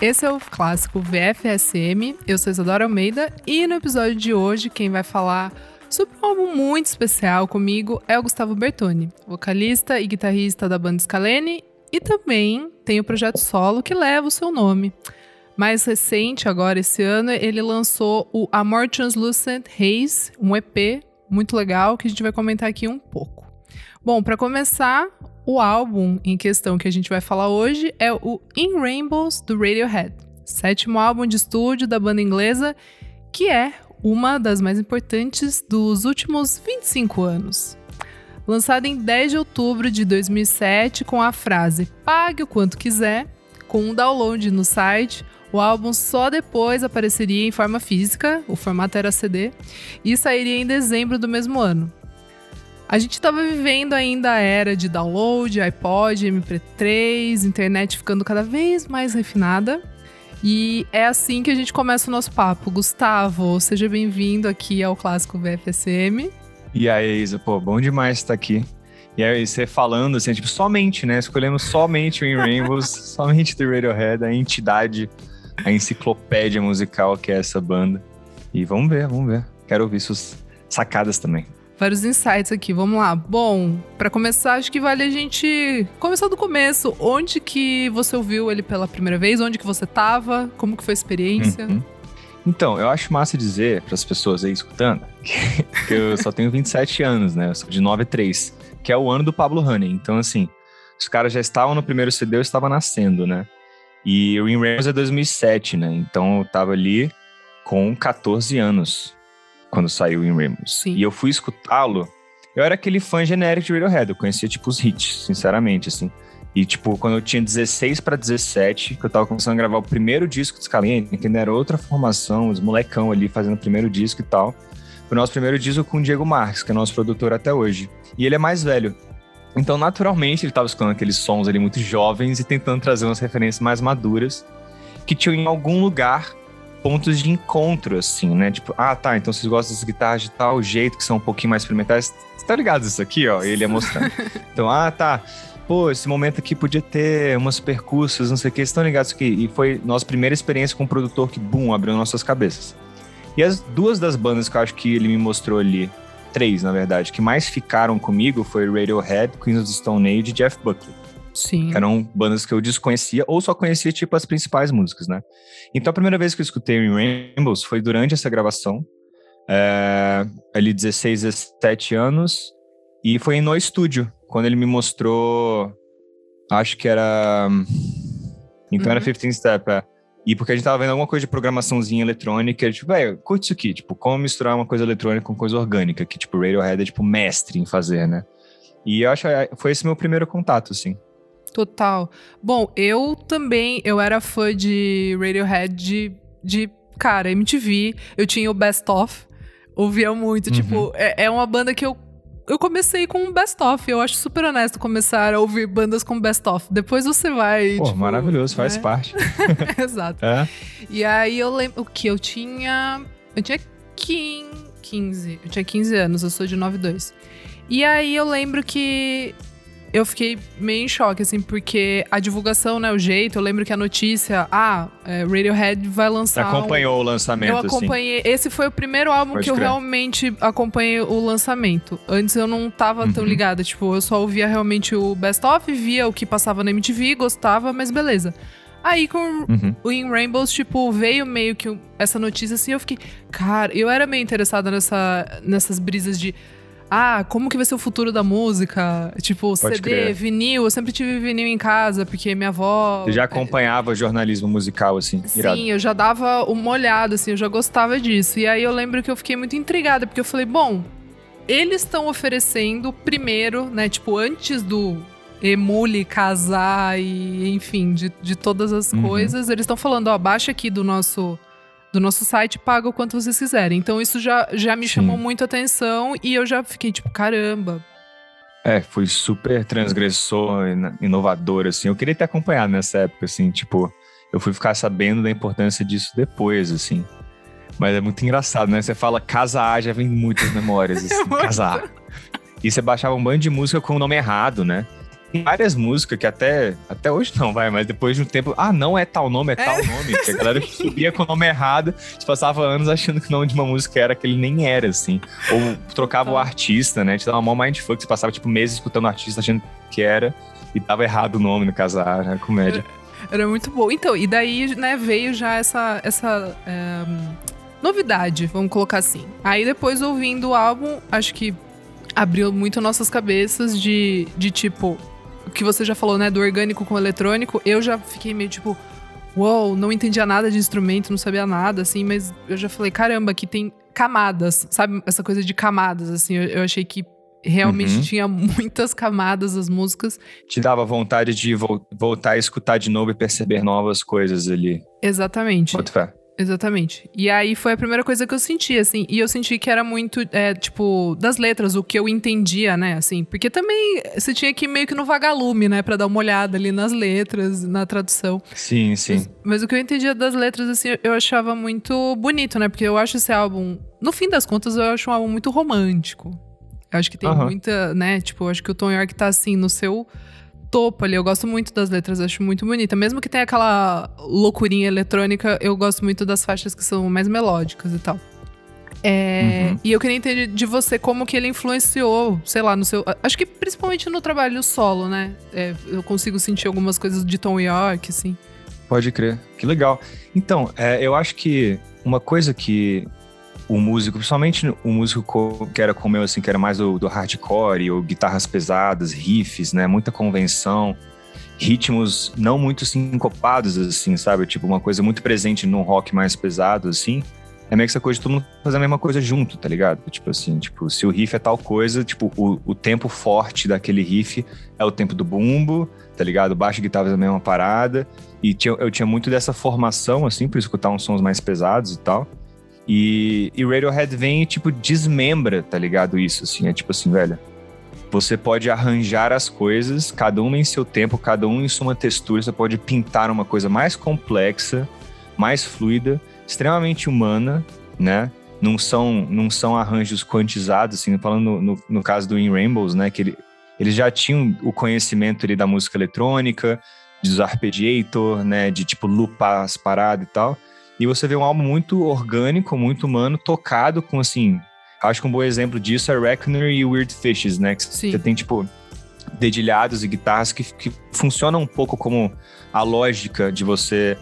Esse é o clássico VFSM. Eu sou Isadora Almeida e no episódio de hoje quem vai falar sobre um álbum muito especial comigo é o Gustavo Bertoni, vocalista e guitarrista da banda Scalene e também tem o projeto solo que leva o seu nome. Mais recente, agora esse ano, ele lançou o Amor Translucent Haze, um EP muito legal que a gente vai comentar aqui um pouco. Bom, para começar, o álbum em questão que a gente vai falar hoje é o In Rainbows do Radiohead, sétimo álbum de estúdio da banda inglesa, que é uma das mais importantes dos últimos 25 anos. Lançado em 10 de outubro de 2007 com a frase Pague o quanto quiser, com um download no site, o álbum só depois apareceria em forma física, o formato era CD, e sairia em dezembro do mesmo ano. A gente estava vivendo ainda a era de download, iPod, MP3, internet ficando cada vez mais refinada. E é assim que a gente começa o nosso papo. Gustavo, seja bem-vindo aqui ao Clássico VFSM. E aí, Isa, pô, bom demais estar aqui. E aí, você falando assim, tipo, somente, né? Escolhemos somente o In Rainbows, somente do Radiohead, a entidade, a enciclopédia musical que é essa banda. E vamos ver, vamos ver. Quero ouvir suas sacadas também vários insights aqui. Vamos lá. Bom, para começar, acho que vale a gente começar do começo. Onde que você ouviu ele pela primeira vez? Onde que você tava? Como que foi a experiência? Uhum. Então, eu acho massa dizer para as pessoas aí escutando que, eu só tenho 27 anos, né? Eu sou de 93, que é o ano do Pablo Honey. Então, assim, os caras já estavam no primeiro CD, eu estava nascendo, né? E o In Ramos é 2007, né? Então eu tava ali com 14 anos quando saiu em Rainbows. E eu fui escutá-lo, eu era aquele fã genérico de Radiohead, eu conhecia, tipo, os hits, sinceramente, assim. E, tipo, quando eu tinha 16 para 17, que eu tava começando a gravar o primeiro disco de Scalene, que ainda era outra formação, os molecão ali fazendo o primeiro disco e tal. O nosso primeiro disco com o Diego Marques, que é nosso produtor até hoje. E ele é mais velho. Então, naturalmente, ele tava escutando aqueles sons ali muito jovens e tentando trazer umas referências mais maduras, que tinham em algum lugar pontos de encontro, assim, né? Tipo, ah, tá, então vocês gostam das guitarras de tal jeito, que são um pouquinho mais experimentais. Você tá ligado isso aqui, ó? Ele ia mostrando. então, ah, tá. Pô, esse momento aqui podia ter umas percussas, não sei o que, vocês estão ligados aqui? E foi nossa primeira experiência com um produtor que, bum, abriu nossas cabeças. E as duas das bandas que eu acho que ele me mostrou ali, três, na verdade, que mais ficaram comigo foi Radiohead, Queens of the Stone Age e Jeff Buckley. Sim. Eram bandas que eu desconhecia ou só conhecia, tipo, as principais músicas, né? Então, a primeira vez que eu escutei Rainbows foi durante essa gravação, é, ali 16, 17 anos, e foi no estúdio, quando ele me mostrou, acho que era... Então uhum. era 15 Step, é. E porque a gente tava vendo alguma coisa de programaçãozinha eletrônica, tipo, velho, curte isso aqui, tipo, como misturar uma coisa eletrônica com coisa orgânica, que, tipo, Radiohead é, tipo, mestre em fazer, né? E eu acho que é, foi esse meu primeiro contato, assim. Total. Bom, eu também, eu era fã de Radiohead de, de cara, MTV. Eu tinha o Best Of, ouvia muito. Tipo, uhum. Tipo, é, é uma banda que eu eu comecei com um best-of. Eu acho super honesto começar a ouvir bandas com best-of. Depois você vai. Pô, tipo, né? maravilhoso, faz parte. Exato. É. E aí eu lembro que eu tinha. Eu tinha 15. Eu tinha 15 anos, eu sou de 92. E aí eu lembro que eu fiquei meio em choque, assim, porque a divulgação, né, o jeito, eu lembro que a notícia, ah, é, Radiohead vai lançar. Você acompanhou um... o lançamento, Eu acompanhei. Esse foi o primeiro álbum Pode que crer. eu realmente acompanhei o lançamento. Antes eu não tava uhum. tão ligada, tipo, eu só ouvia realmente o Best Of, via o que passava na MTV, gostava, mas beleza. Aí com uhum. o In Rainbows, tipo, veio meio que essa notícia assim, eu fiquei, cara, eu era meio interessada nessa, nessas brisas de ah, como que vai ser o futuro da música? Tipo, Pode CD, crer. vinil. Eu sempre tive vinil em casa, porque minha avó. Você já acompanhava é... jornalismo musical, assim? Irado. Sim, eu já dava uma olhada, assim, eu já gostava disso. E aí eu lembro que eu fiquei muito intrigada, porque eu falei, bom, eles estão oferecendo primeiro, né? Tipo, antes do emule casar e, enfim, de, de todas as uhum. coisas, eles estão falando, ó, baixa aqui do nosso do nosso site paga o quanto vocês quiserem. Então isso já, já me Sim. chamou muito atenção e eu já fiquei tipo, caramba. É, foi super transgressor, inovador, assim. Eu queria ter acompanhado nessa época, assim, tipo, eu fui ficar sabendo da importância disso depois, assim. Mas é muito engraçado, né? Você fala Casa A, já vem muitas memórias, assim, Casa A. E você baixava um bando de música com o nome errado, né? Tem várias músicas que até, até hoje não vai, mas depois de um tempo, ah, não é tal nome, é, é. tal nome. Que a galera subia com o nome errado, passava anos achando que o nome de uma música era que ele nem era, assim. Ou trocava o tá. artista, né? Te dava uma mindfuck, você passava, tipo, meses escutando o artista achando que era e tava errado o nome no casar, né? Comédia. Era muito bom. Então, e daí, né, veio já essa, essa é, novidade, vamos colocar assim. Aí depois, ouvindo o álbum, acho que abriu muito nossas cabeças de, de tipo, que você já falou, né, do orgânico com o eletrônico, eu já fiquei meio tipo, uou, wow, não entendia nada de instrumento, não sabia nada, assim, mas eu já falei, caramba, aqui tem camadas, sabe? Essa coisa de camadas, assim, eu, eu achei que realmente uhum. tinha muitas camadas as músicas. Te dava vontade de vo voltar a escutar de novo e perceber novas coisas ali. Exatamente. Muito fé. Exatamente. E aí foi a primeira coisa que eu senti, assim. E eu senti que era muito, é, tipo, das letras, o que eu entendia, né, assim. Porque também você tinha que ir meio que no vagalume, né, pra dar uma olhada ali nas letras, na tradução. Sim, sim. Mas, mas o que eu entendia das letras, assim, eu achava muito bonito, né? Porque eu acho esse álbum, no fim das contas, eu acho um álbum muito romântico. Eu acho que tem uhum. muita, né? Tipo, eu acho que o Tom York tá assim no seu topo ali. Eu gosto muito das letras, acho muito bonita. Mesmo que tenha aquela loucurinha eletrônica, eu gosto muito das faixas que são mais melódicas e tal. É, uhum. E eu queria entender de você como que ele influenciou, sei lá, no seu. Acho que principalmente no trabalho solo, né? É, eu consigo sentir algumas coisas de Tom York, assim. Pode crer. Que legal. Então, é, eu acho que uma coisa que o músico, principalmente o músico que era como eu, assim, que era mais do, do hardcore, ou guitarras pesadas, riffs, né? Muita convenção, ritmos não muito sincopados, assim, sabe? Tipo, uma coisa muito presente no rock mais pesado, assim. É meio que essa coisa de todo mundo fazer a mesma coisa junto, tá ligado? Tipo assim, tipo, se o riff é tal coisa, tipo, o, o tempo forte daquele riff é o tempo do bumbo, tá ligado? Baixo e guitarra é a mesma parada. E tinha, eu tinha muito dessa formação, assim, por escutar uns sons mais pesados e tal. E, e Radiohead vem e, tipo, desmembra, tá ligado? Isso, assim. É tipo assim, velho. Você pode arranjar as coisas, cada uma em seu tempo, cada um em sua textura. Você pode pintar uma coisa mais complexa, mais fluida, extremamente humana, né? Não são, não são arranjos quantizados, assim, falando no, no, caso do In Rainbows, né? Que ele, eles já tinham o conhecimento ali da música eletrônica, dos arpeggiator, né? De, tipo, loopar as paradas e tal. E você vê um álbum muito orgânico, muito humano, tocado com, assim... Acho que um bom exemplo disso é Reckoner e Weird Fishes, né? Que Sim. você tem, tipo, dedilhados e guitarras que, que funcionam um pouco como a lógica de você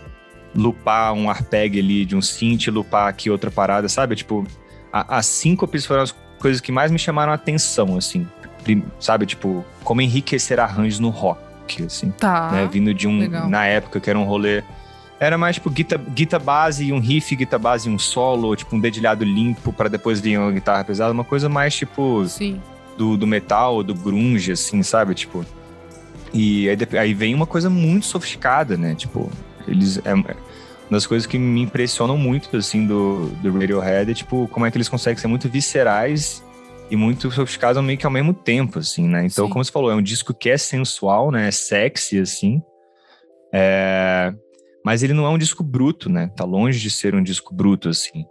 lupar um arpeg ali de um synth, lupar aqui outra parada, sabe? Tipo, as síncopes foram as coisas que mais me chamaram a atenção, assim. Sabe? Tipo, como enriquecer arranjos no rock, assim. Tá. Né? Vindo de um... Legal. Na época que era um rolê era mais tipo guitar, guitar base e um riff, guitar base e um solo, tipo um dedilhado limpo para depois vir uma guitarra pesada, uma coisa mais tipo Sim. Do, do metal, do grunge, assim, sabe? Tipo. E aí, aí vem uma coisa muito sofisticada, né? Tipo, eles. É, uma das coisas que me impressionam muito, assim, do, do Radiohead é, tipo, como é que eles conseguem ser muito viscerais e muito sofisticados meio que ao mesmo tempo, assim, né? Então, Sim. como você falou, é um disco que é sensual, né? É sexy, assim. É... Mas ele não é um disco bruto, né? Tá longe de ser um disco bruto, assim.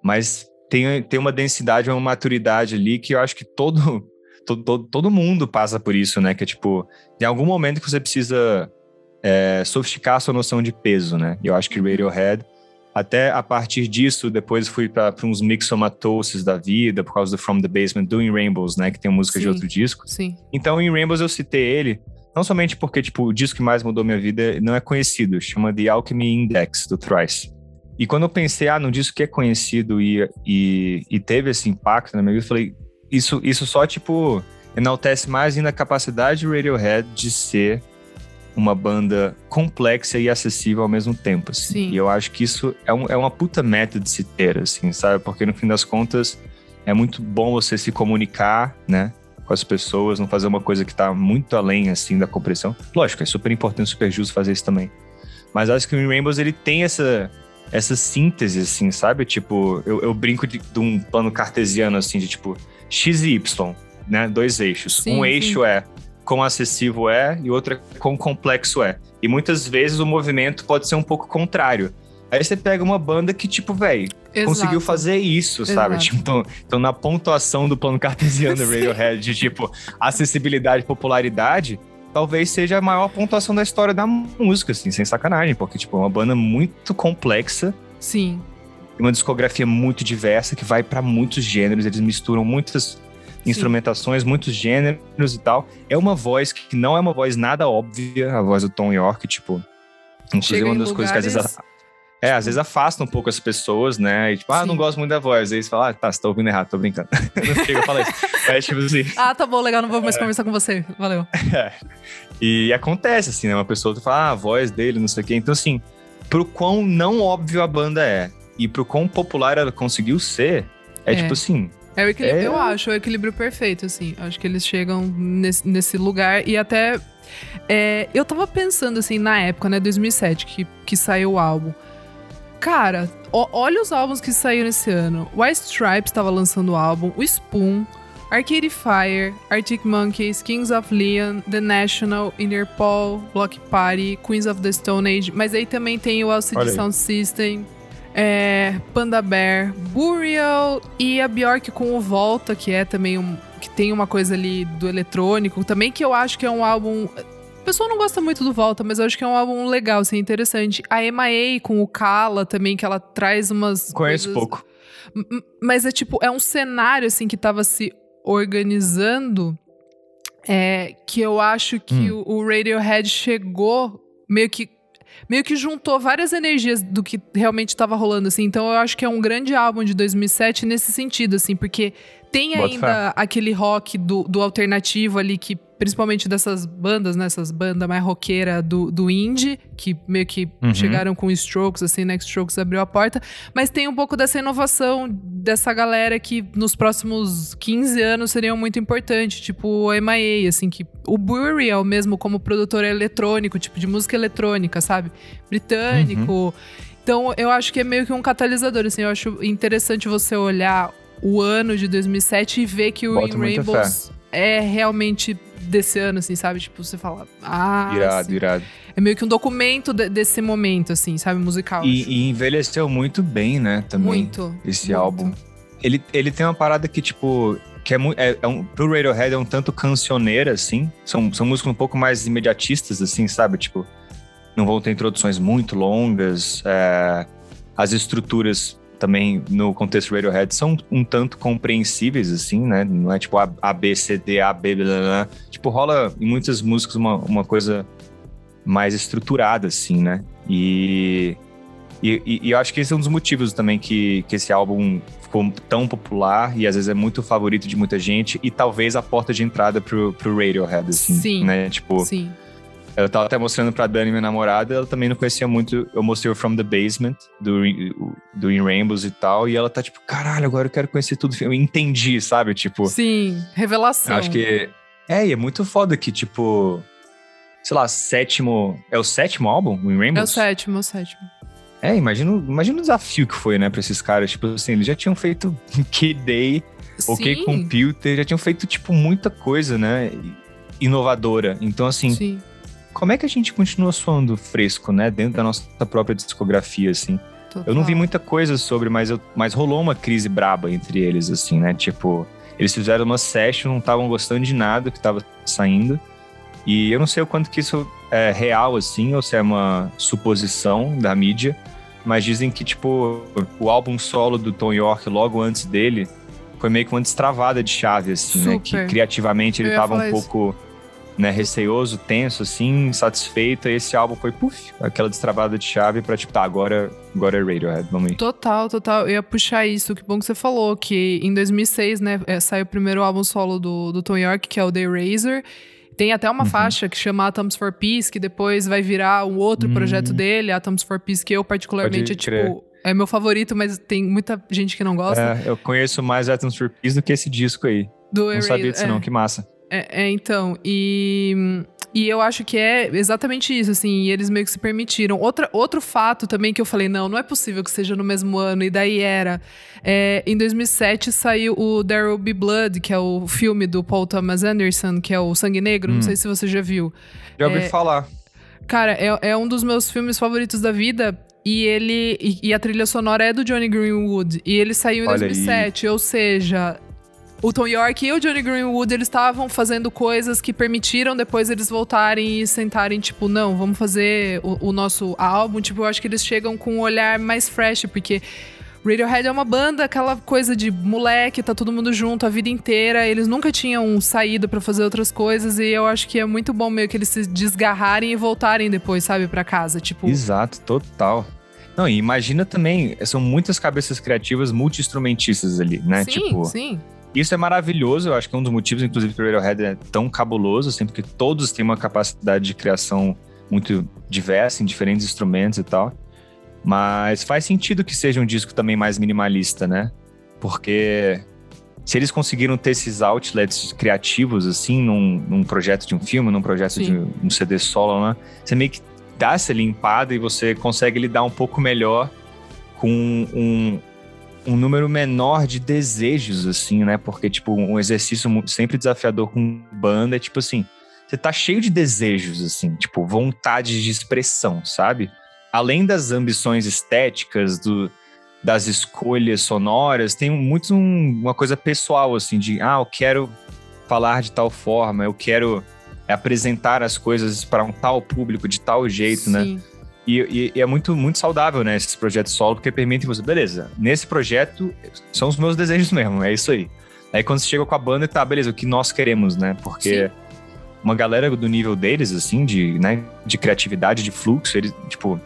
Mas tem, tem uma densidade, uma maturidade ali que eu acho que todo, todo, todo, todo mundo passa por isso, né? Que é tipo, em algum momento que você precisa é, sofisticar a sua noção de peso, né? E eu acho que Radiohead, até a partir disso, depois fui para uns mixomatoses da vida, por causa do From the Basement, do In Rainbows, né? Que tem música sim, de outro disco. Sim. Então, em Rainbows eu citei ele não somente porque, tipo, o disco que mais mudou minha vida não é conhecido, chama The Alchemy Index, do Thrice. E quando eu pensei, ah, num disco que é conhecido e, e, e teve esse impacto na minha vida, eu falei, isso, isso só, tipo, enaltece mais ainda a capacidade do Radiohead de ser uma banda complexa e acessível ao mesmo tempo, assim. Sim. E eu acho que isso é, um, é uma puta meta de se ter, assim, sabe? Porque no fim das contas é muito bom você se comunicar, né? Com as pessoas, não fazer uma coisa que está muito além, assim, da compressão. Lógico, é super importante, super justo fazer isso também. Mas acho que o Rainbows, ele tem essa, essa síntese, assim, sabe? Tipo, eu, eu brinco de, de, um plano cartesiano, assim, de tipo, X e Y, né? Dois eixos. Sim, um sim. eixo é quão acessível é e outro é quão complexo é. E muitas vezes o movimento pode ser um pouco contrário. Aí você pega uma banda que, tipo, velho, conseguiu fazer isso, sabe? Tipo, então, então, na pontuação do plano cartesiano do Radiohead, de tipo, acessibilidade e popularidade, talvez seja a maior pontuação da história da música, assim, sem sacanagem, porque, tipo, é uma banda muito complexa. Sim. Uma discografia muito diversa que vai para muitos gêneros, eles misturam muitas instrumentações, Sim. muitos gêneros e tal. É uma voz que não é uma voz nada óbvia, a voz do Tom York, tipo. Inclusive, Chega uma das coisas que às vezes é, às vezes afasta um pouco as pessoas, né? E tipo, ah, não gosto muito da voz. Aí você fala, ah, tá, você tá ouvindo errado, tô brincando. não chega a falar isso. É tipo assim. ah, tá bom, legal, não vou mais é. conversar com você. Valeu. É. E acontece, assim, né? Uma pessoa fala, ah, a voz dele, não sei o quê. Então, assim, pro quão não óbvio a banda é e pro quão popular ela conseguiu ser, é, é. tipo assim. É o equilíbrio, é... eu acho, o equilíbrio perfeito, assim. Acho que eles chegam nesse, nesse lugar e até. É, eu tava pensando, assim, na época, né, 2007, que, que saiu o álbum. Cara, ó, olha os álbuns que saíram esse ano. White Stripes estava lançando o álbum, o Spoon, Arcade Fire, Arctic Monkeys, Kings of Leon, The National, Interpol, Block Party, Queens of the Stone Age. Mas aí também tem o LCD Sound System, é, Panda Bear, Burial e a Bjork com o Volta, que é também um. que tem uma coisa ali do eletrônico, também que eu acho que é um álbum pessoa não gosta muito do Volta, mas eu acho que é um álbum legal, assim, interessante. A MIA com o Kala também, que ela traz umas. Conheço coisas... pouco. Mas é tipo, é um cenário, assim, que tava se organizando. É, que eu acho que hum. o, Radiohead chegou meio que meio que juntou várias energias do que realmente estava rolando, assim. Então eu acho que é um grande álbum de 2007 nesse sentido, assim, porque tem ainda aquele rock do, do alternativo ali que principalmente dessas bandas, né? Essas bandas mais roqueira do, do indie, que meio que uhum. chegaram com Strokes, assim, né? Strokes abriu a porta. Mas tem um pouco dessa inovação dessa galera que nos próximos 15 anos seriam muito importante, tipo o MIA, assim, que o Burial mesmo como produtor eletrônico, tipo de música eletrônica, sabe? Britânico. Uhum. Então, eu acho que é meio que um catalisador, assim. Eu acho interessante você olhar o ano de 2007 e ver que o In Rainbows é realmente desse ano, assim, sabe? Tipo, você fala. Ah. Irado, assim. irado. É meio que um documento de, desse momento, assim, sabe? Musical. E, e, envelheceu muito bem, né? Também. Muito. Esse muito. álbum. Ele, ele tem uma parada que, tipo. Que é, muito, é, é um, pro Radiohead é um tanto cancioneira, assim. São, são músicas um pouco mais imediatistas, assim, sabe? Tipo, não vão ter introduções muito longas. É, as estruturas também no contexto Radiohead são um tanto compreensíveis, assim, né? Não é tipo A, a B, C, D, A, B, blá, blá, blá. Tipo, rola em muitas músicas uma, uma coisa mais estruturada, assim, né? E, e, e, eu acho que esse é um dos motivos também que, que esse álbum ficou tão popular e às vezes é muito favorito de muita gente e talvez a porta de entrada pro, pro Radiohead, assim, sim, né? Tipo, sim. Eu tava até mostrando pra Dani, minha namorada, ela também não conhecia muito. Eu mostrei o From the Basement, do, do In Rainbows e tal, e ela tá tipo, caralho, agora eu quero conhecer tudo. Eu entendi, sabe? Tipo. Sim, revelação. Acho que. É, e é muito foda que, tipo. Sei lá, sétimo. É o sétimo álbum, o In Rainbows? É o sétimo, é o sétimo. É, imagina, imagina o desafio que foi, né, pra esses caras. Tipo assim, eles já tinham feito K-Day, OK Computer, já tinham feito, tipo, muita coisa, né? Inovadora. Então, assim. Sim como é que a gente continua soando fresco, né? Dentro da nossa própria discografia, assim. Total. Eu não vi muita coisa sobre, mas, eu, mas rolou uma crise braba entre eles, assim, né? Tipo, eles fizeram uma session, não estavam gostando de nada que estava saindo. E eu não sei o quanto que isso é real, assim, ou se é uma suposição da mídia. Mas dizem que, tipo, o álbum solo do Tom York, logo antes dele, foi meio que uma destravada de chave, assim, Super. né? Que criativamente ele tava um pouco né, receoso, tenso, assim, insatisfeito. E esse álbum foi, puf, aquela destravada de chave pra, tipo, tá, agora, agora é Radiohead, vamos ir. Total, total. Eu ia puxar isso, que bom que você falou, que em 2006, né, é, saiu o primeiro álbum solo do, do Tom York, que é o The Razor. Tem até uma uhum. faixa que chama Atoms for Peace, que depois vai virar um outro uhum. projeto dele, Atoms for Peace, que eu particularmente é tipo. É meu favorito, mas tem muita gente que não gosta. É, eu conheço mais Atoms for Peace do que esse disco aí. Do não sabia disso, é. não, que massa. É, é, então, e, e eu acho que é exatamente isso, assim, e eles meio que se permitiram. Outra, outro fato também que eu falei, não, não é possível que seja no mesmo ano, e daí era. É, em 2007 saiu o There Will Be Blood, que é o filme do Paul Thomas Anderson, que é o Sangue Negro, hum. não sei se você já viu. Já ouvi é, falar. Cara, é, é um dos meus filmes favoritos da vida. E ele. E, a trilha sonora é do Johnny Greenwood. E ele saiu em Olha 2007. Aí. Ou seja, o Tom York e o Johnny Greenwood, eles estavam fazendo coisas que permitiram depois eles voltarem e sentarem, tipo, não, vamos fazer o, o nosso álbum. Tipo, eu acho que eles chegam com um olhar mais fresh, porque Radiohead é uma banda, aquela coisa de moleque, tá todo mundo junto a vida inteira. Eles nunca tinham saído para fazer outras coisas e eu acho que é muito bom meio que eles se desgarrarem e voltarem depois, sabe, para casa, tipo. Exato, total. Não, e imagina também, são muitas cabeças criativas multi-instrumentistas ali, né? Sim, tipo, sim. Isso é maravilhoso, eu acho que é um dos motivos, inclusive, que o Radiohead é tão cabuloso, assim, porque todos têm uma capacidade de criação muito diversa, em diferentes instrumentos e tal. Mas faz sentido que seja um disco também mais minimalista, né? Porque se eles conseguiram ter esses outlets criativos, assim, num, num projeto de um filme, num projeto Sim. de um CD solo, né? Você meio que dá essa limpada e você consegue lidar um pouco melhor com um, um número menor de desejos, assim, né? Porque, tipo, um exercício sempre desafiador com banda é, tipo assim, você tá cheio de desejos, assim, tipo, vontade de expressão, sabe? Além das ambições estéticas, do, das escolhas sonoras, tem muito um, uma coisa pessoal, assim, de, ah, eu quero falar de tal forma, eu quero apresentar as coisas para um tal público de tal jeito, né? Sim. né? E, e, e, é muito, muito saudável, né, esses projetos solo, porque permitem você, beleza, nesse projeto são os meus desejos mesmo, é isso aí. Aí quando você chega com a banda, tá, beleza, o que nós queremos, né? Porque Sim. uma galera do nível deles, assim, de, né, de criatividade, de fluxo, eles, tipo,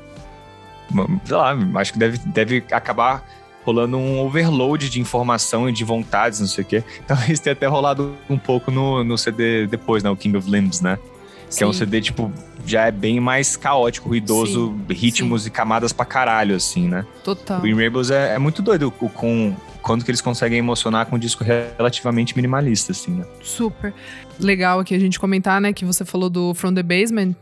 sei lá, acho que deve, deve acabar rolando um overload de informação e de vontades, não sei o quê. Então isso tem até rolado um pouco no, no CD depois, né, o King of Limbs, né? Sim. Que é um CD, tipo, já é bem mais caótico, ruidoso, sim, ritmos sim. e camadas pra caralho, assim, né? Total. O In Rainbows é, é, muito doido com quando que eles conseguem emocionar com um disco relativamente minimalista, assim, né? Super. Legal aqui a gente comentar, né, que você falou do From the Basement.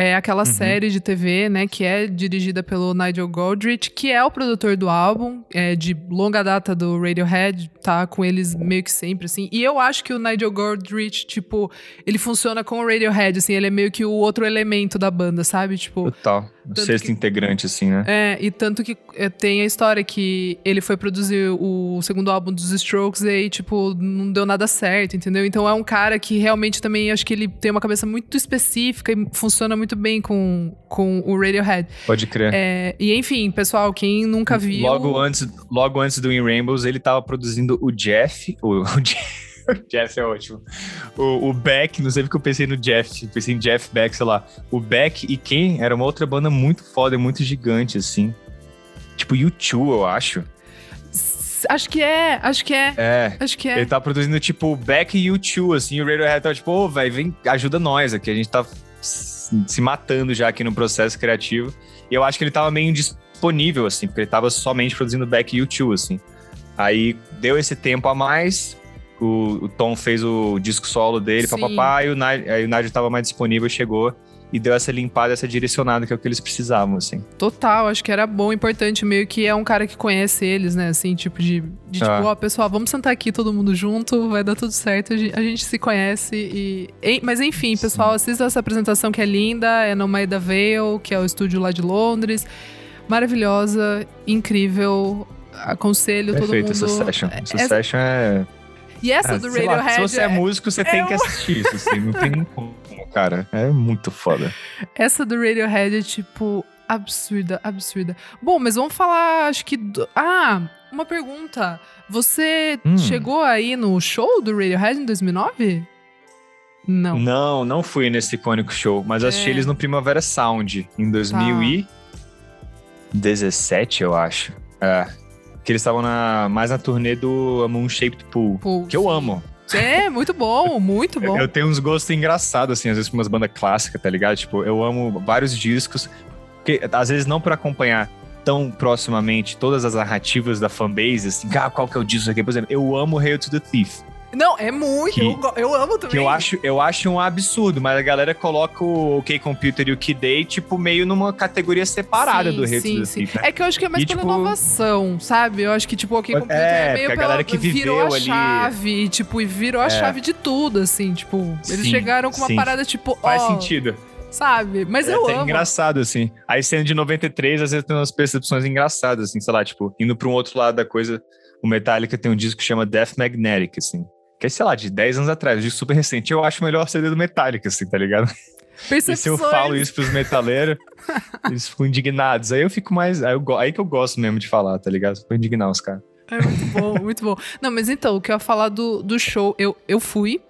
É aquela uhum. série de TV, né, que é dirigida pelo Nigel Godrich, que é o produtor do álbum, é de longa data do Radiohead, tá com eles meio que sempre, assim. E eu acho que o Nigel Godrich, tipo, ele funciona com o Radiohead, assim, ele é meio que o outro elemento da banda, sabe? Tipo. Total. O sexto que, integrante, assim, né? É, e tanto que é, tem a história que ele foi produzir o segundo álbum dos Strokes e aí, tipo, não deu nada certo, entendeu? Então é um cara que realmente também acho que ele tem uma cabeça muito específica e funciona muito bem com, com o Radiohead. Pode crer. É, e enfim, pessoal, quem nunca viu. Logo antes, logo antes do In Rainbows, ele tava produzindo o Jeff. O, o Jeff. Jeff é ótimo. O, o, Beck, não sei porque eu pensei no Jeff, pensei em Jeff Beck, sei lá. O Beck e quem era uma outra banda muito foda, muito gigante, assim. Tipo U2, eu acho. Acho que é, acho que é. É. Acho que é. Ele tá produzindo, tipo, Beck e U2, assim, o Radiohead tá tipo, ô, oh, velho, vem, ajuda nós aqui, a gente tá se matando já aqui no processo criativo. E eu acho que ele tava meio indisponível, assim, porque ele tava somente produzindo Beck e U2, assim. Aí deu esse tempo a mais, o, o Tom fez o disco solo dele, papapá, e o aí o tava mais disponível, chegou e deu essa limpada, essa direcionada que é o que eles precisavam, assim. Total, acho que era bom, importante, meio que é um cara que conhece eles, né, assim, tipo de, de tipo, ah. ó, pessoal, vamos sentar aqui todo mundo junto, vai dar tudo certo, a gente, a gente se conhece e... Mas enfim, pessoal, assista essa apresentação que é linda, é no Maida Vale, que é o estúdio lá de Londres, maravilhosa, incrível, aconselho Perfeito, todo mundo... Session, essa, essa session é e essa é, do Radiohead. Lá, se você é, é músico, você é tem que assistir isso, assim, não tem como, cara. É muito foda. Essa do Radiohead é tipo absurda, absurda. Bom, mas vamos falar, acho que. Do... Ah, uma pergunta. Você hum. chegou aí no show do Radiohead em 2009? Não. Não, não fui nesse icônico show, mas assisti é. eles no Primavera Sound em 2017, tá. eu acho. É que eles estavam na, mais na turnê do Moon Shaped Pool, Pool que eu amo. É, muito bom, muito bom. eu tenho uns gostos engraçados, assim, às vezes com umas bandas clássicas, tá ligado? Tipo, eu amo vários discos, porque às vezes não por acompanhar tão proximamente todas as narrativas da fanbase, assim, ah, qual que é o disco aqui? Por exemplo, eu amo Hail to the Thief. Não, é muito. Que, eu, eu, amo também. Que eu acho, eu acho um absurdo, mas a galera coloca o K-Computer e o Key-Day, tipo, meio numa categoria separada sim, do Rio sim, sim. Né? É que eu acho que é mais e, pela tipo, inovação, sabe? Eu acho que, tipo, o K-Computer é, é meio a galera que virou a ali... chave, tipo, e virou a é. chave de tudo, assim, tipo. Eles sim, chegaram com uma parada, tipo, Faz ó, sentido sabe? Mas é eu amo. É engraçado, assim. Aí sendo de 93, às vezes tem umas percepções engraçadas, assim, sei lá, tipo, indo pra um outro lado da coisa, o Metallica tem um disco que chama Death Magnetic, assim. Que é, sei lá, de 10 anos atrás, de super recente, eu acho melhor CD do Metallica, assim, tá ligado? Percepções. E se eu falo isso pros metaleiros, eles ficam indignados. Aí eu fico mais. Aí, eu, aí que eu gosto mesmo de falar, tá ligado? Fico indignar os caras. É muito bom, muito bom. Não, mas então, o que eu ia falar do, do show, eu, eu fui.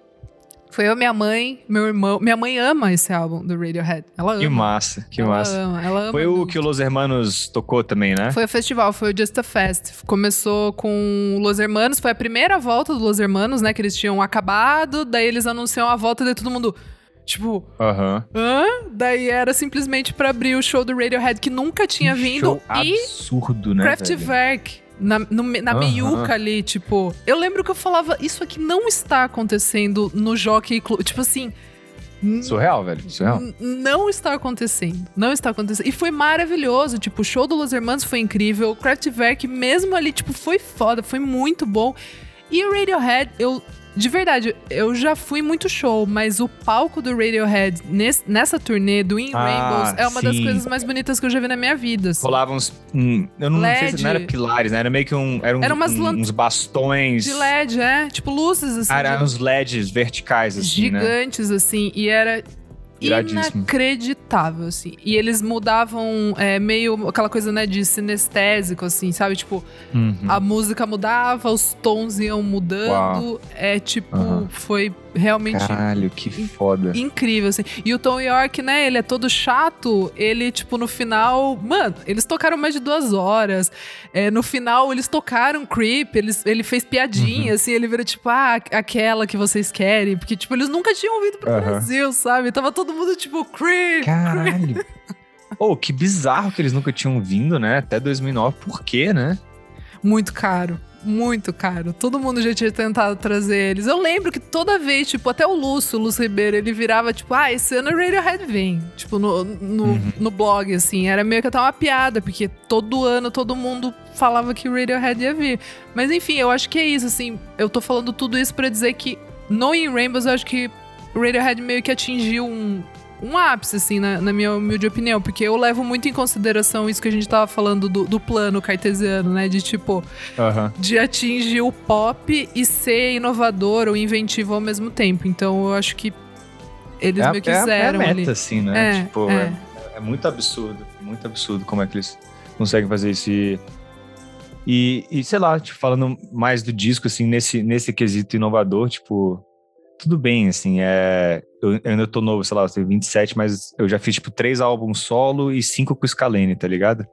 Foi eu, minha mãe, meu irmão. Minha mãe ama esse álbum do Radiohead. Ela ama. Que massa, que ela massa. Ama, ela ama Foi o que o Los Hermanos tocou também, né? Foi o festival, foi o Just a Fest. Começou com o Los Hermanos, foi a primeira volta do Los Hermanos, né? Que eles tinham acabado, daí eles anunciam a volta, daí todo mundo. Tipo, Aham. hã? Daí era simplesmente pra abrir o show do Radiohead que nunca tinha Que vindo. show E absurdo, né? velho? Na, no na Aham. meiuca ali, tipo. Eu lembro que eu falava, isso aqui não está acontecendo no Jockey Club. Tipo assim. Surreal, velho. Surreal. Não está acontecendo. Não está acontecendo. E foi maravilhoso. Tipo, o show do Los Hermanos foi incrível. O Kraftwerk, mesmo ali, tipo, foi foda. Foi muito bom. E o Radiohead, eu. De verdade, eu já fui muito show, mas o palco do Radiohead nesse- nessa turnê do In Ah, Rainbows é uma das sim. coisas mais bonitas que eu já vi na minha vida. assim. Rolavam uns. hum, eu não, sei se LED. não era pilares, né? Era meio que um. Era um, Era umas um- uns bastões. De LED, é. Tipo, luzes, assim. Ah, eram de- uns LEDs verticais, assim, né? gigantes, assim. E era Iradíssimo. inacreditável, assim. E eles mudavam é, meio aquela coisa, né, de sinestésico, assim, sabe? Tipo, Uhum. a música mudava, os tons iam mudando. Uau. É, tipo, Aham. foi realmente... Caralho, que foda. Incrível, assim. E o Tom York, né? Ele é todo chato. Ele, tipo, no final. Mano, eles tocaram mais de duas horas. É, no final, eles tocaram Creep. Eles, ele fez piadinha, assim. Ele vira, tipo, ah, aquela que vocês querem. Porque, tipo, eles nunca tinham ouvido pro Aham. Brasil, sabe? Tava todo mundo, tipo, Creep. Caralho. Oh, que bizarro que eles nunca tinham vindo, né? Até 2009. Por quê, né? Muito caro. Muito caro. Todo mundo já tinha tentado trazer eles. Eu lembro que toda vez, tipo, até o Lúcio, o Lúcio Ribeiro, ele virava, tipo, ah, esse ano o Radiohead vem. Tipo, no, no, Uhum. no blog, assim. Era meio que até uma piada, porque todo ano todo mundo falava que o Radiohead ia vir. Mas enfim, eu acho que é isso, assim. Eu tô falando tudo isso pra dizer que no In Rainbows, eu acho que o Radiohead meio que atingiu um, um ápice, assim, na, na minha humilde opinião. Porque eu levo muito em consideração isso que a gente tava falando do, do plano cartesiano, né? De tipo, Aham. de atingir o pop e ser inovador ou inventivo ao mesmo tempo. Então eu acho que eles É, meio que é a- é a zeram meta, ali. assim, né? É, tipo, é. é. é muito absurdo. Muito absurdo como é que eles conseguem fazer isso. E, e, e, sei lá, tipo, falando mais do disco, assim, nesse, nesse quesito inovador, tipo, tudo bem, assim, é. Eu, eu ainda tô novo, sei lá, eu tenho 27, mas eu já fiz, tipo, três álbuns solo e cinco com o Scalene, tá ligado?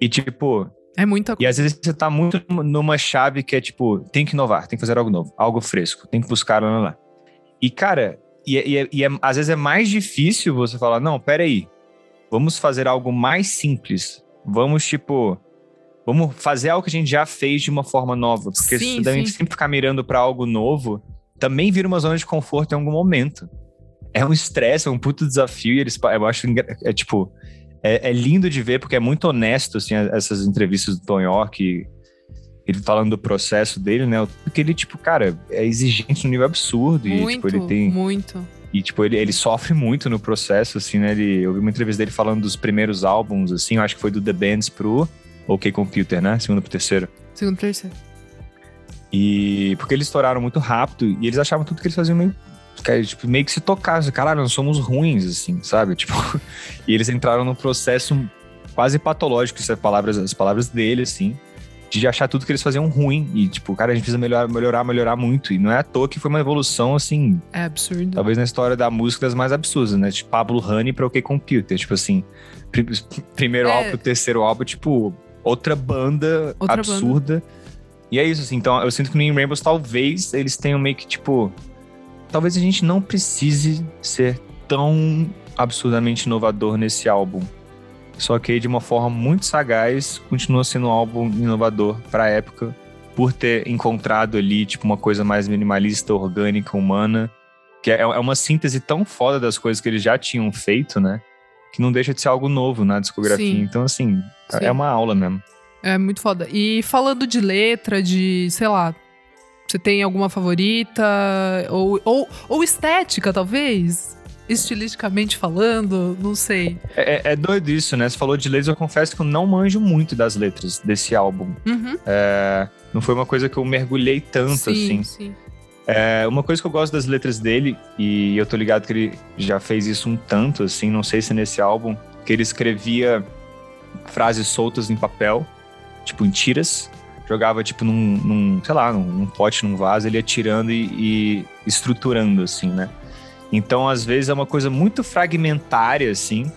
E, tipo, É muita e coisa. às vezes você tá muito numa chave que é tipo, tem que inovar, tem que fazer algo novo, algo fresco, tem que buscar lá, lá, lá. E cara, e, é- e, é- e é- às vezes é mais difícil você falar, não, peraí, vamos fazer algo mais simples. Vamos, tipo, vamos fazer algo que a gente já fez de uma forma nova. Porque Sim, se a gente sempre ficar mirando pra algo novo, também vira uma zona de conforto em algum momento. É um estresse, é um puto desafio, e eles, eu acho, é tipo, é, é lindo de ver, porque é muito honesto, assim, essas entrevistas do Tom York, e ele falando do processo dele, né? Porque ele, tipo, cara, é exigente no nível absurdo, e, muito, tipo, ele tem... muito. E, tipo, ele, ele sofre muito no processo, assim, né? Ele, eu vi uma entrevista dele falando dos primeiros álbuns, assim, eu acho que foi do The Bands pro OK Computer, né? Segundo pro terceiro. Segundo, terceiro. E porque eles estouraram muito rápido e eles achavam tudo que eles faziam meio, cara, tipo, meio que se tocasse. Caralho, nós somos ruins, assim, sabe? Tipo, e eles entraram num processo quase patológico, essas palavras, as palavras dele, assim, de achar tudo que eles faziam ruim. E, tipo, cara, a gente precisa melhorar, melhorar, melhorar muito. E não é à toa que foi uma evolução, assim, É absurdo. talvez na história da música das mais absurdas, né? Tipo, Pablo Honey pra OK Computer. Tipo assim, pri- primeiro É. álbum pro terceiro álbum, tipo, outra banda Outra absurda. E é isso, assim. Então, eu sinto que no In Rainbows, talvez eles tenham meio que, tipo. Talvez a gente não precise ser tão absurdamente inovador nesse álbum. Só que de uma forma muito sagaz, continua sendo um álbum inovador pra época, por ter encontrado ali, tipo, uma coisa mais minimalista, orgânica, humana. Que é, é uma síntese tão foda das coisas que eles já tinham feito, né? Que não deixa de ser algo novo na discografia. Sim. Então, assim, Sim. é uma aula mesmo. É muito foda. E falando de letra, de, sei lá, você tem alguma favorita? Ou, ou, ou estética, talvez? Estilisticamente falando, não sei. É, é- é doido isso, né? Você falou de letras, eu confesso que eu não manjo muito das letras desse álbum. Uhum. É, não foi uma coisa que eu mergulhei tanto, sim, assim. sim. É, uma coisa que eu gosto das letras dele, e eu tô ligado que ele já fez isso um tanto, assim, não sei se nesse álbum, que ele escrevia frases soltas em papel, tipo em tiras, jogava tipo num, num sei lá, num, num, pote, num vaso, ele ia tirando e, e, estruturando, assim, né? Então, às vezes, é uma coisa muito fragmentária, assim,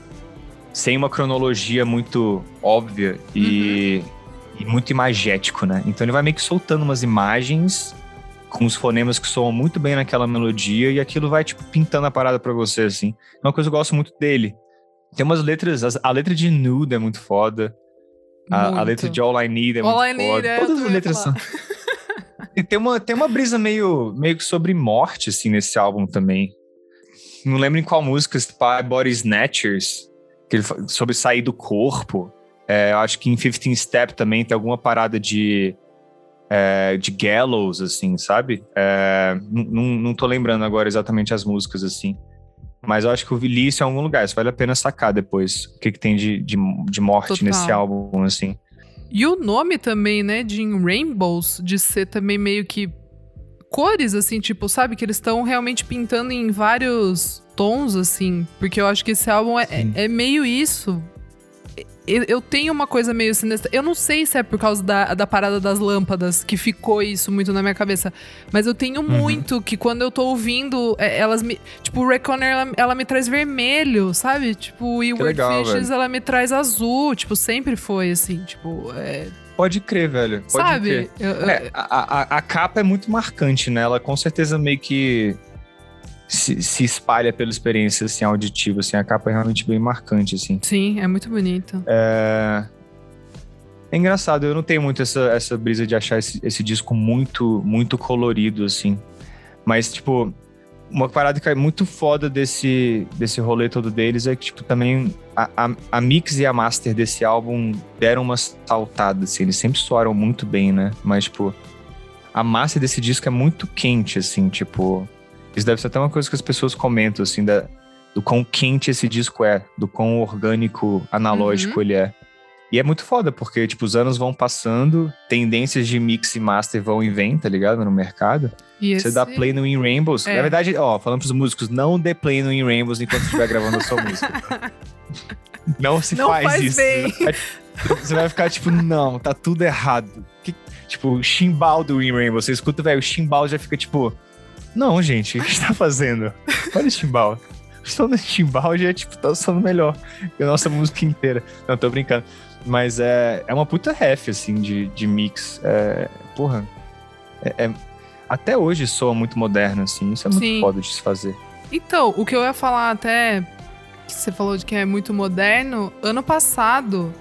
sem uma cronologia muito óbvia e, uhum. e muito imagético, né? Então ele vai meio que soltando umas imagens com os fonemas que soam muito bem naquela melodia e aquilo vai, tipo, pintando a parada pra você, assim. É uma coisa que eu gosto muito dele. Tem umas letras, a letra de Nude é muito foda. A, a, letra de All I Need é All muito I foda. Need, é, Todas as letras são. e tem uma, tem uma brisa meio, meio sobre morte, assim, nesse álbum também. Não lembro em qual música, Spy Body Snatchers, que ele, sobre sair do corpo. É, eu acho que em 15 Step também tem alguma parada de, é, de gallows, assim, sabe? É, não, não tô lembrando agora exatamente as músicas, assim. Mas eu acho que eu vi isso em algum lugar. Isso vale a pena sacar depois. O que, que tem de, de, de morte Total. nesse álbum, assim. E o nome também, né, de Rainbows, de ser também meio que cores, assim, tipo, sabe? Que eles estão realmente pintando em vários tons, assim. Porque eu acho que esse álbum é, é, é meio isso eu tenho uma coisa meio sinistra. Eu não sei se é por causa da, da parada das lâmpadas que ficou isso muito na minha cabeça. Mas eu tenho uhum. muito que quando eu tô ouvindo, é, elas me. Tipo, o Reconer, ela, ela, me traz vermelho, sabe? Tipo, e o Fishes, ela me traz azul. Tipo, sempre foi assim. Tipo, é. Pode crer, velho. Pode Sabe? Crer. Eu, eu... É, a, a, a, capa é muito marcante, né? Ela com certeza meio que se, se, espalha pela experiência assim, auditiva, assim, a capa é realmente bem marcante, assim. Sim, é muito bonito. É, é engraçado, eu não tenho muito essa, essa brisa de achar esse, esse disco muito, muito colorido, assim. Mas, tipo, uma parada que é muito foda desse, desse rolê todo deles é que, tipo, também a, a, a, mix e a master desse álbum deram uma saltada, assim. Eles sempre soaram muito bem, né? Mas, tipo, a master desse disco é muito quente, assim, tipo... Isso deve ser até uma coisa que as pessoas comentam, assim, da, do quão quente esse disco é, do quão orgânico, analógico uhum. ele é. E é muito foda, porque, tipo, os anos vão passando, tendências de mix e master vão e vêm, tá ligado? No mercado. E Você esse... dá play no In Rainbows. É. Na verdade, ó, falando pros músicos, não dê play no In Rainbows enquanto estiver gravando a sua música. Não se não faz, faz isso. Bem. Você vai ficar tipo, não, tá tudo errado. Que, tipo, o chimbal do In Rainbow. Você escuta, velho, o chimbal já fica tipo não, gente, o que está fazendo? Olha o chimbal. O som do chimbal já, tipo, tá soando melhor que a nossa música inteira. Não, tô brincando. Mas é, é uma puta ref, assim, de, de mix. É, porra, é, é, até hoje soa muito moderno, assim. Isso é muito Sim. foda de se fazer. Então, o que eu ia falar até, que você falou de que é muito moderno, ano passado,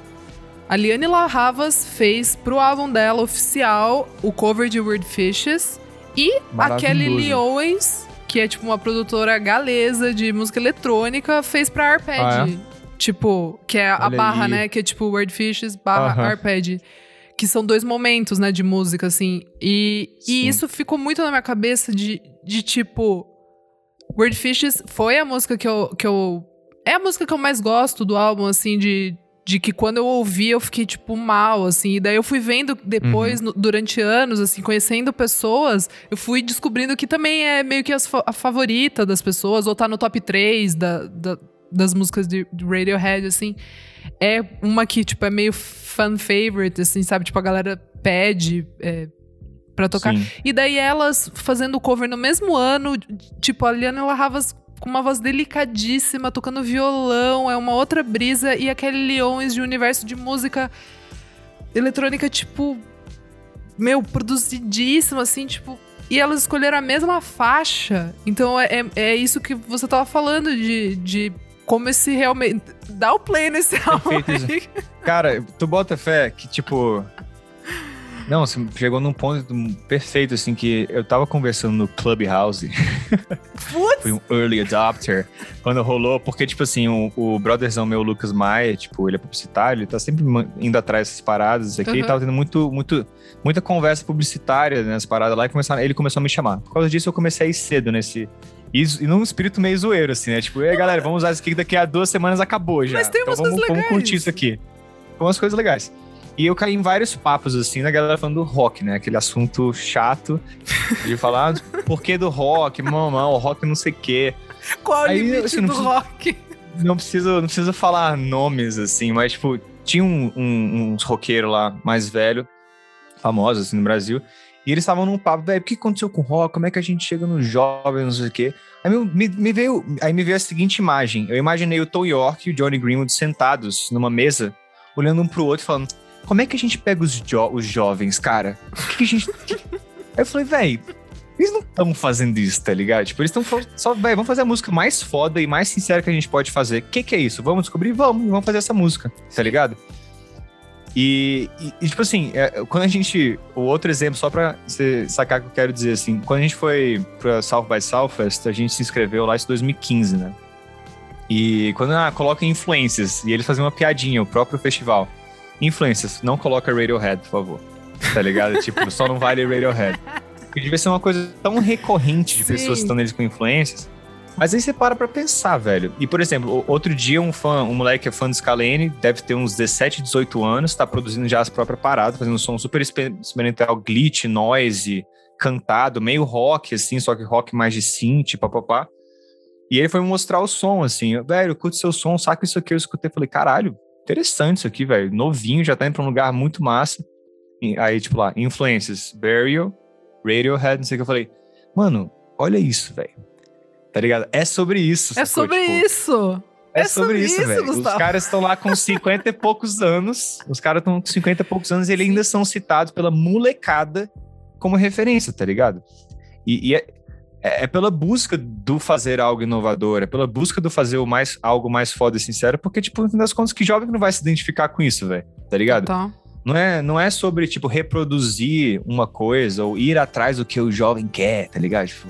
a Liane Larravas fez pro álbum dela oficial o cover de Weird Fishes. E a Kelly Lee Owens, que é tipo uma produtora galesa de música eletrônica, fez pra Arpad. Ah, é? Tipo, que é a barra, aí. né? Que é tipo Word Fishes barra uh -huh. Arpad. Que são dois momentos, né, de música, assim. E, e isso ficou muito na minha cabeça de, de tipo. Word Fishes foi a música que eu, que eu. É a música que eu mais gosto do álbum, assim, de, de que quando eu ouvi eu fiquei tipo mal assim e daí eu fui vendo depois uhum. no, durante anos assim conhecendo pessoas eu fui descobrindo que também é meio que a favorita das pessoas ou tá no top 3 da, da das músicas de, de, Radiohead assim é uma que tipo é meio fan favorite assim sabe tipo a galera pede é, para tocar Sim. e daí elas fazendo cover no mesmo ano tipo a Liana Larravas com uma voz delicadíssima, tocando violão, é uma outra brisa. E aquele Leões de universo de música eletrônica, tipo. Meu, produzidíssimo, assim, tipo. E elas escolheram a mesma faixa. Então é, é, é isso que você tava falando de, de como esse realmente. Dá o play nesse álbum. Cara, tu bota fé que, tipo. Não, você chegou num ponto perfeito, assim, que eu tava conversando no Clubhouse. Fui um early adopter quando rolou, porque, tipo assim, o, o brotherzão meu, Lucas Maia, tipo, ele é publicitário, ele tá sempre indo atrás dessas paradas aqui, uhum. e tava tendo muito, muito, muita conversa publicitária nessas paradas lá, e começaram, ele começou a me chamar. Por causa disso, eu comecei a ir cedo nesse, e, e num espírito meio zoeiro, assim, né? Tipo, ei, galera, vamos usar isso aqui que daqui a duas semanas acabou já. Mas tem então umas então, vamos, coisas vamos curtir isso aqui. Com umas coisas legais. E eu caí em vários papos, assim, da galera falando do rock, né? Aquele assunto chato de falar ah, por que do rock, mamão, o rock não sei o quê. Qual Aí, o limite assim, do preciso, rock? Não preciso, não preciso falar nomes, assim, mas, tipo, tinha um, um, uns roqueiros lá mais velho, famosos, assim, no Brasil, e eles estavam num papo, velho, o que aconteceu com o rock? Como é que a gente chega nos jovens, não sei o quê? Aí me, me, veio, aí me veio a seguinte imagem. Eu imaginei o Tom York e o Johnny Greenwood sentados numa mesa, olhando um pro outro, falando: como é que a gente pega os, jo os jovens, cara? O que, a gente. aí eu falei, velho, eles não estão fazendo isso, tá ligado? Tipo, eles estão só, velho, vamos fazer a música mais foda e mais sincera que a gente pode fazer. O que, que é isso? Vamos descobrir? Vamos, vamos fazer essa música, tá ligado? E, e, e, tipo assim, é, quando a gente. O outro exemplo, só pra você sacar o que eu quero dizer, assim, quando a gente foi pra South by Southwest, a gente se inscreveu lá em 2015, né? E quando ah, coloca influências, e eles faziam uma piadinha, o próprio festival. Influências, não coloca Radiohead, por favor. Tá ligado? tipo, só não vale Radiohead. Porque devia ser uma coisa tão recorrente de Sim. pessoas que estão neles com influências mas aí você para pra pensar, velho. E, por exemplo, outro dia um fã, um moleque que é fã do Scalene, deve ter uns 17, 18 anos, tá produzindo já as próprias paradas, fazendo um som super experimental, glitch, noise, cantado, meio rock, assim, só que rock mais de synth, papapá. E ele foi me mostrar o som, assim, velho, curte seu som, saca isso aqui, eu escutei, falei, caralho, interessante isso aqui, velho, novinho, já tá indo pra um lugar muito massa. E aí, tipo lá, influências, Burial, Radiohead, não sei o que, eu falei, mano, olha isso, velho Tá ligado? É sobre isso. É sacou? sobre tipo, isso. É, é sobre, sobre, isso, velho. Os caras estão lá com 50 e poucos anos. Os caras estão com 50 e poucos anos e eles ainda são citados pela molecada como referência, tá ligado? E, e é, é, é, pela busca do fazer algo inovador, é pela busca do fazer o mais, algo mais foda e sincero, porque, tipo, no fim das contas, que jovem não vai se identificar com isso, velho? Tá ligado? Tá. Não é, não é sobre, tipo, reproduzir uma coisa ou ir atrás do que o jovem quer, tá ligado? Tipo,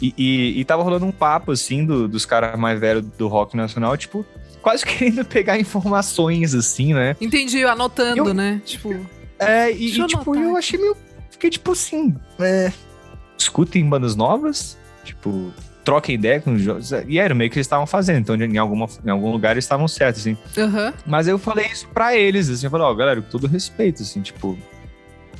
e, e, e tava rolando um papo, assim, do, dos caras mais velhos do rock nacional, tipo, quase querendo pegar informações, assim, né? Entendi, anotando, eu, né? Tipo. É, e, e tipo, eu achei meio. Fiquei tipo assim. É, escutem bandas novas, tipo, troquem ideia com os jovens. E era meio que eles estavam fazendo, então em, alguma, em algum lugar eles estavam certos, assim. Uhum. Mas eu falei isso pra eles, assim, eu falei, ó, oh, galera, com todo respeito, assim, tipo.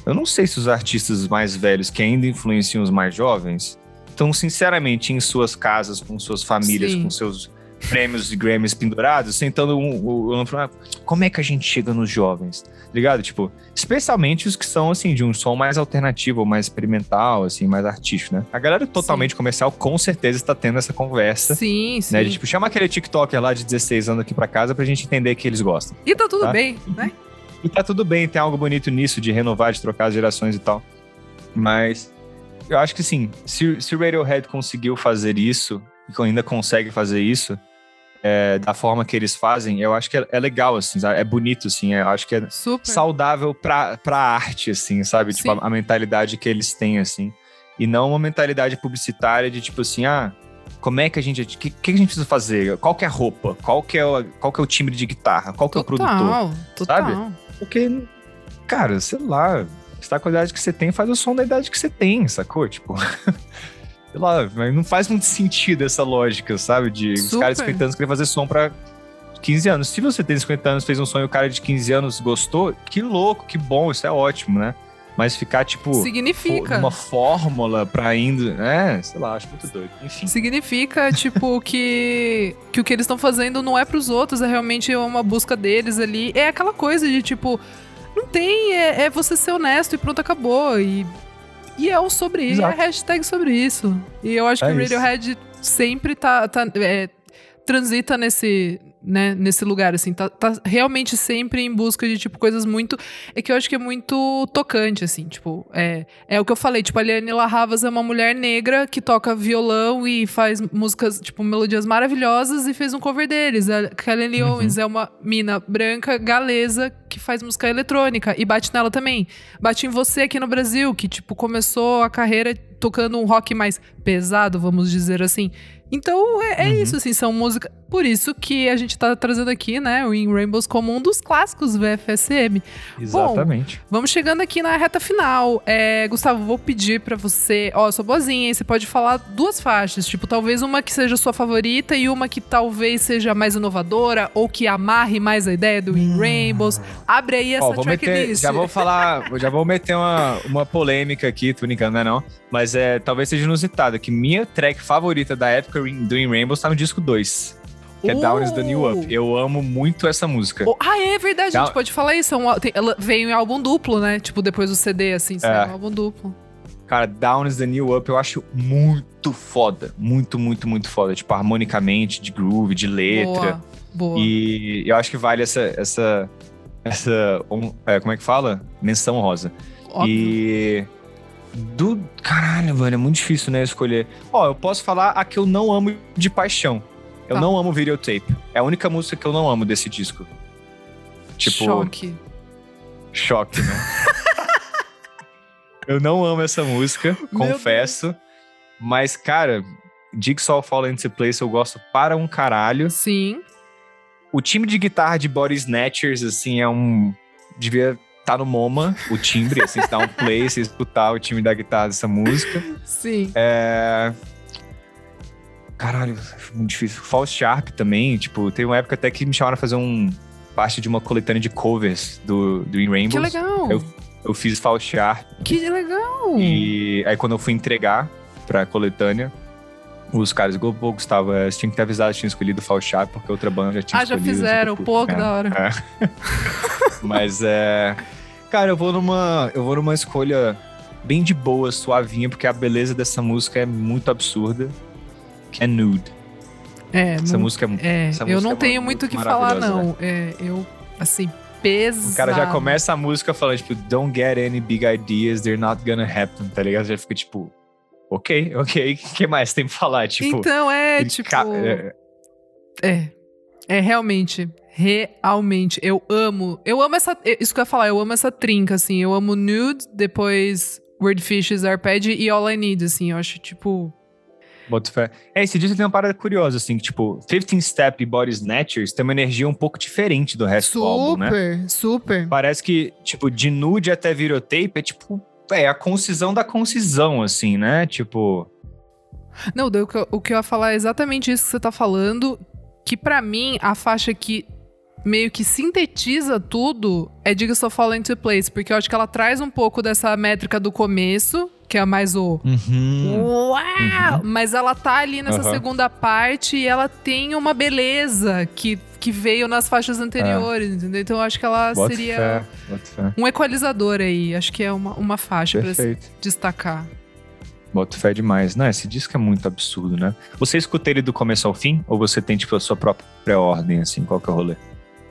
Eu não sei se os artistas mais velhos que ainda influenciam os mais jovens estão sinceramente em suas casas, com suas famílias, Sim. com seus prêmios e Grammys pendurados, sentando um, um, um, como é que a gente chega nos jovens, tá ligado? Tipo, especialmente os que são, assim, de um som mais alternativo, mais experimental, assim, mais artístico, né? A galera totalmente sim. comercial com certeza está tendo essa conversa. Sim, né? sim. Né? De, tipo, chama aquele TikToker lá de 16 anos aqui pra casa pra gente entender que eles gostam. E tá tudo tá? bem, né? E tá tudo bem, tem algo bonito nisso de renovar, de trocar as gerações e tal. Mas eu acho que sim, se, se o Radiohead conseguiu fazer isso, e ainda consegue fazer isso, é, da forma que eles fazem, eu acho que é, é legal, assim, sabe? é bonito, assim, eu acho que é Super. saudável pra, pra arte, assim, sabe? Tipo, a, a, mentalidade que eles têm, assim. E não uma mentalidade publicitária de tipo assim, ah, como é que a gente. O que, que, a gente precisa fazer? Qual que é a roupa? Qual que é o, qual que é o timbre de guitarra? Qual que é o produtor? Total. Sabe? Porque, cara, sei lá, você tá com a idade que você tem, faz o som da idade que você tem, sacou? Tipo. sei lá, não faz muito sentido essa lógica, sabe? De Super. os caras de 50 anos querem fazer som pra 15 anos. Se você tem 50 anos, fez um sonho e o cara de 15 anos gostou, que louco, que bom, isso é ótimo, né? Mas ficar, tipo, significa uma fórmula pra indo. É, sei lá, acho muito doido. Enfim. Significa, tipo, que, que o que eles estão fazendo não é pros outros, é realmente uma busca deles ali. É aquela coisa de, tipo, não tem, é, é você ser honesto e pronto, acabou. E, e é o sobre isso, é hashtag sobre isso. E eu acho é que o Radiohead sempre tá, tá é, transita nesse, né, nesse lugar, assim, tá, tá, realmente sempre em busca de, tipo, coisas muito, é que eu acho que é muito tocante, assim, tipo, é, é o que eu falei, tipo, a Liane Larravas é uma mulher negra que toca violão e faz músicas, tipo, melodias maravilhosas e fez um cover deles, a Kelly uhum. Owens é uma mina branca galesa que faz música eletrônica e bate nela também, bate em você aqui no Brasil, que, tipo, começou a carreira tocando um rock mais pesado, vamos dizer assim, então é, é uhum. isso, assim, são músicas. Por isso que a gente tá trazendo aqui, né, o In Rainbows como um dos clássicos VFSM. Exatamente. Bom, vamos chegando aqui na reta final. É, Gustavo, vou pedir para você. Ó, eu sou boazinha, hein? Você pode falar duas faixas, tipo, talvez uma que seja sua favorita e uma que talvez seja mais inovadora ou que amarre mais a ideia do In hum. Rainbows. Abre aí essa Ó, vou meter, tracklist. já vou falar, já vou meter uma, uma polêmica aqui, tô brincando, não é não? Mas é, talvez seja inusitado, que minha track favorita da época do In Rainbow tá no disco 2. Que é Down is the New Uh! Up. Eu amo muito essa música. Oh, ah, é verdade, a Down- gente pode falar isso. é um- tem- ela veio em álbum duplo, né? Tipo, depois do CD, assim, saiu É. um álbum duplo. Cara, Down is the New Up eu acho muito foda. Muito, muito, muito foda. Tipo, harmonicamente, de groove, de letra. Boa, boa. E eu acho que vale essa. essa, essa um, é, como é que fala? Menção rosa. Óbvio. E. Do. Caralho, mano, é muito difícil, né? Escolher. Ó, eu posso falar a que eu não amo de paixão. Eu Tá. não amo videotape. É a única música que eu não amo desse disco. Tipo, Choque. choque, né? eu não amo essa música, confesso. Mas, cara, Jigsaw Fall Into Place eu gosto para um caralho. Sim. O time de guitarra de Body Snatchers, assim, é um. Devia estar no MoMA, o timbre, assim, você dá um play, você escutar o time da guitarra dessa música. Sim. É. Caralho, muito difícil. False Sharp também, tipo, tem uma época até que me chamaram pra fazer um. parte de uma coletânea de covers do, do In Que Rainbows. legal. Eu- Eu fiz False Sharp Que legal. e aí quando eu fui entregar pra coletânea, os caras, "Gu- pô, Gustavo, é, você tinha que ter avisado, tinha escolhido False Sharp, porque outra banda já tinha Ah, já escolhido. fizeram. Tipo, que é. da hora. Mas é. Cara, eu vou numa. Eu vou numa escolha bem de boa, suavinha, porque a beleza dessa música é muito absurda. Que é nude. É, Essa música é. é, essa eu música não é tenho muito o que falar, não. É, eu, assim, pesado. O cara já começa a música falando, tipo, don't get any big ideas, they're not gonna happen, tá ligado? Já fica tipo, ok, ok, o que mais tem pra falar? Tipo, então, é, tipo... ca- é, É. É, realmente. Realmente. Eu amo. Eu amo essa. Isso que eu ia falar, eu amo essa trinca, assim. Eu amo Nude, depois Wordfishes, Arped e All I Need, assim. Eu acho, tipo. boto fé. É, esse disco tem uma parada curiosa, assim, que, tipo, 15 Step e Body Snatchers tem uma energia um pouco diferente do resto do álbum, né? Super, super. Parece que, tipo, de nude até videotape é tipo. É a concisão da concisão, assim, né? Tipo. Não, o que, eu, o que eu ia falar é exatamente isso que você tá falando. Que pra mim, a faixa que meio que sintetiza tudo é Diga Só Fall Into Place. Porque eu acho que ela traz um pouco dessa métrica do começo, que é mais o. Uau! Mas ela tá ali nessa Aham. segunda parte e ela tem uma beleza que, que veio nas faixas anteriores, entendeu? Então eu acho que ela Bota seria fé, fé. um equalizador aí. Acho que é uma, uma faixa pra se destacar. Boto fé demais. Não, esse disco é muito absurdo, né? Você escuta ele do começo ao fim? Ou você tem, tipo, a sua própria pré-ordem, assim? Qual que é o rolê?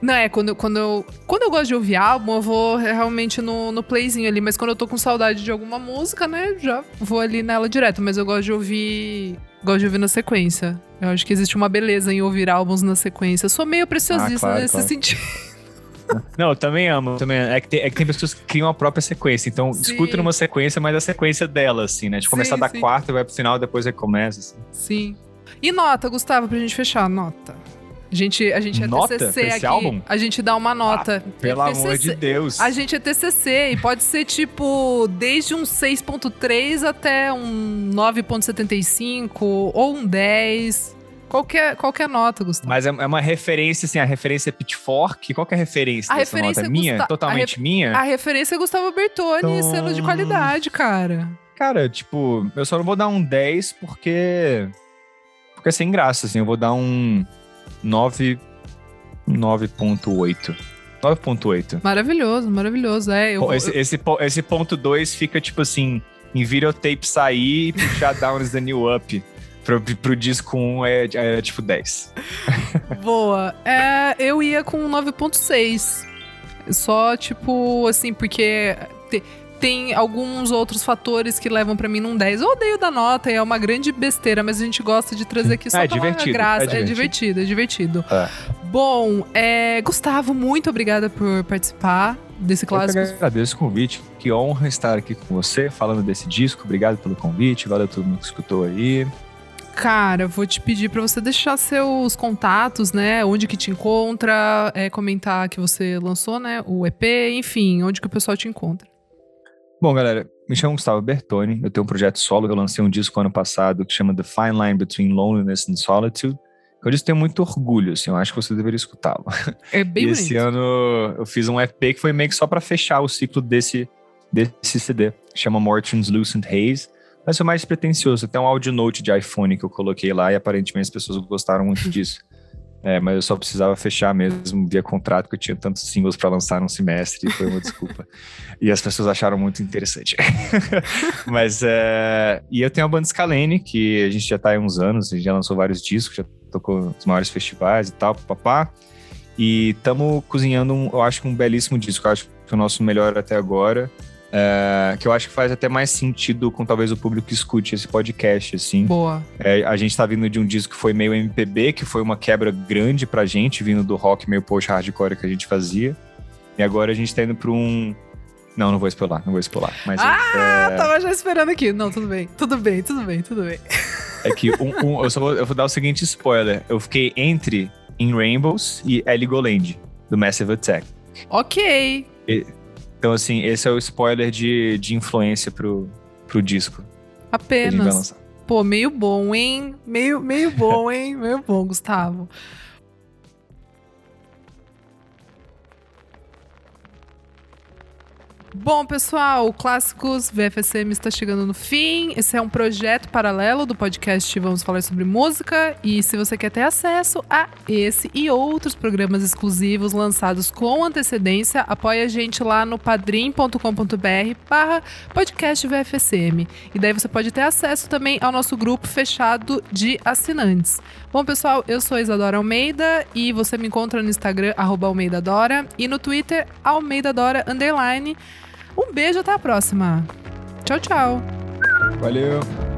Não, é, quando, eu- quando, eu, quando eu gosto de ouvir álbum, eu vou realmente no, no playzinho ali. Mas quando eu tô com saudade de alguma música, né, já vou ali nela direto. Mas eu gosto de ouvir. Gosto de ouvir na sequência. Eu acho que existe uma beleza em ouvir álbuns na sequência. Eu sou meio preciosista Ah, claro, nesse claro. sentido. Não, eu também amo. Também, é, que tem, é que tem pessoas que criam a própria sequência. Então, Sim. escuta numa sequência, mas a sequência dela, assim, né? De Sim, começar da sim. quarta, vai pro final, depois recomeça, assim. Sim. E nota, Gustavo, pra gente fechar, nota. A gente, a gente é Nota TCC esse aqui. álbum? A gente dá uma nota. Pelo É amor TCC. de Deus. A gente é TCC e pode ser tipo desde um 6.3 até um 9.75 ou um 10. Qualquer, qualquer nota, Gustavo. Mas é, é uma referência, assim, a referência é Pitchfork. Qual que é a referência A dessa referência nota? é minha? Gusta- Totalmente a minha? A referência é Gustavo Bertoni, Então- selo de qualidade, cara. Cara, tipo, eu só não vou dar um 10 porque. Porque é sem graça, assim. Eu vou dar um 9. 9.8. 9.8. Maravilhoso, maravilhoso. É, eu, Esse, esse, po- esse ponto 2 fica, tipo assim, em videotape sair e puxar Down is the New Up. Pro, pro disco 1 é, é tipo 10. Boa. É, eu ia com 9.6. Só, tipo, assim, porque tem alguns outros fatores que levam pra mim num 10. Eu odeio da nota, é uma grande besteira, mas a gente gosta de trazer aqui só É pela divertido, graça. é É divertido, é divertido. É. Bom, é, Gustavo, muito obrigada por participar desse Eu clássico. agradeço o convite. Que honra estar aqui com você, falando desse disco. Obrigado pelo convite. Valeu a todo mundo que escutou aí. Cara, vou te pedir pra você deixar seus contatos, né? Onde que te encontra, é, comentar que você lançou, né? O EP, enfim, onde que o pessoal te encontra. Bom, galera, me chamo Gustavo Bertoni. Eu tenho um projeto solo. Eu lancei um disco ano passado que chama The Fine Line Between Loneliness and Solitude. Eu disse tenho muito orgulho, assim, eu acho que você deveria escutá-lo. É bem e esse ano eu fiz um EP que foi meio que só para fechar o ciclo desse, desse CD. Chama More Translucent Haze. Mas foi mais pretencioso. Tem um audio note de iPhone que eu coloquei lá e aparentemente as pessoas gostaram muito disso. É, mas eu só precisava fechar mesmo via contrato, que eu tinha tantos singles para lançar num semestre, e foi uma desculpa. E as pessoas acharam muito interessante. mas, é... E eu tenho a banda Scalene, que a gente já tá aí uns anos, a gente já lançou vários discos, já tocou nos maiores festivais e tal, papá. E estamos cozinhando, um, eu acho um belíssimo disco, eu acho que o nosso melhor até agora. É, que eu acho que faz até mais sentido com talvez o público que escute esse podcast, assim. Boa. É, a gente tá vindo de um disco que foi meio MPB, que foi uma quebra grande pra gente, vindo do rock meio post-hardcore que a gente fazia. E agora a gente tá indo pra um... Não, não vou spoiler, não vou spoiler. Mas ah, é... tava já esperando aqui. Não, tudo bem, tudo bem, tudo bem, tudo bem. É que um, um, eu só vou, eu vou dar o seguinte spoiler. Eu fiquei entre In Rainbows e Heligoland, do Massive Attack. Ok. E, então, assim, esse é o spoiler de, de influência pro, pro disco. Apenas. Pô, meio bom, hein? Meio, meio bom, hein? meio bom, Gustavo. Bom, pessoal, Clássicos VFSM está chegando no fim. Esse é um projeto paralelo do podcast Vamos Falar sobre Música. E se você quer ter acesso a esse e outros programas exclusivos lançados com antecedência, apoie a gente lá no padrim.com.br barra podcast VFSM. E daí você pode ter acesso também ao nosso grupo fechado de assinantes. Bom, pessoal, eu sou Isadora Almeida e você me encontra no Instagram, arroba Almeida Dora, e no Twitter, Almeida Dora, underline. Um beijo, até a próxima. Tchau, tchau. Valeu.